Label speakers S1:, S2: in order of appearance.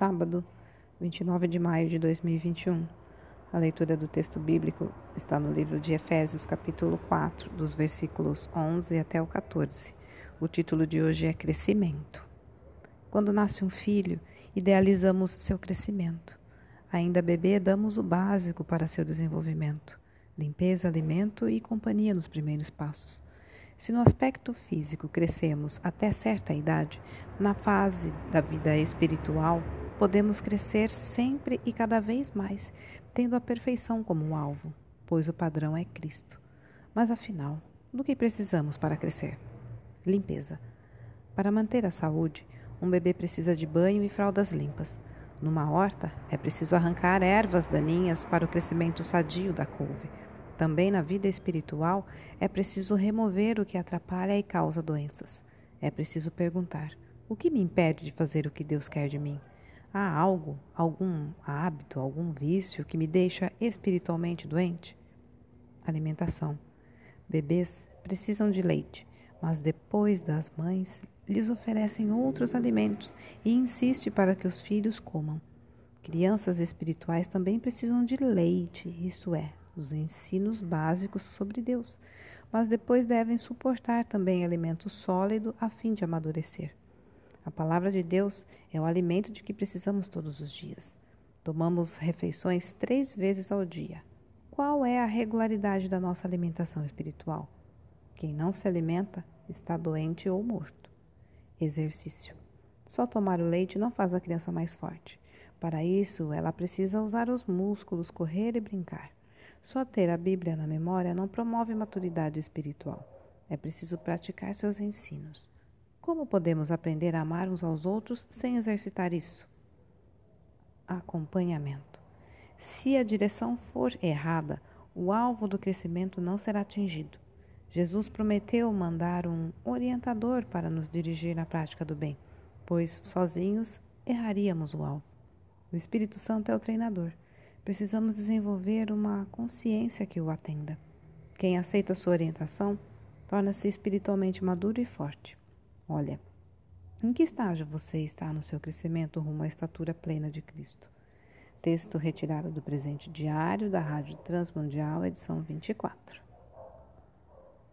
S1: Sábado, 29 de maio de 2021. A leitura do texto bíblico está no livro de Efésios, capítulo 4, dos versículos 11 até o 14. O título de hoje é Crescimento. Quando nasce um filho, idealizamos seu crescimento. Ainda bebê, damos o básico para seu desenvolvimento: limpeza, alimento e companhia nos primeiros passos. Se no aspecto físico crescemos até certa idade, na fase da vida espiritual podemos crescer sempre e cada vez mais, tendo a perfeição como alvo, pois o padrão é Cristo. Mas afinal, do que precisamos para crescer? Limpeza. Para manter a saúde, um bebê precisa de banho e fraldas limpas. Numa horta, é preciso arrancar ervas daninhas para o crescimento sadio da couve. Também na vida espiritual, é preciso remover o que atrapalha e causa doenças. É preciso perguntar: o que me impede de fazer o que Deus quer de mim? Há algo, algum hábito, algum vício que me deixa espiritualmente doente? Alimentação. Bebês precisam de leite, mas depois das mães lhes oferecem outros alimentos e insiste para que os filhos comam. Crianças espirituais também precisam de leite, isso é, os ensinos básicos sobre Deus, mas depois devem suportar também alimento sólido a fim de amadurecer. A palavra de Deus é o alimento de que precisamos todos os dias. Tomamos refeições três vezes ao dia. Qual é a regularidade da nossa alimentação espiritual? Quem não se alimenta está doente ou morto. Exercício. Só tomar o leite não faz a criança mais forte. Para isso, ela precisa usar os músculos, correr e brincar. Só ter a Bíblia na memória não promove maturidade espiritual. É preciso praticar seus ensinos. Como podemos aprender a amar uns aos outros sem exercitar isso? Acompanhamento. Se a direção for errada, o alvo do crescimento não será atingido. Jesus prometeu mandar um orientador para nos dirigir na prática do bem, pois sozinhos erraríamos o alvo. O Espírito Santo é o treinador. Precisamos desenvolver uma consciência que o atenda. Quem aceita sua orientação torna-se espiritualmente maduro e forte. Olha, em que estágio você está no seu crescimento rumo à estatura plena de Cristo? Texto retirado do presente diário da Rádio Transmundial, edição 24.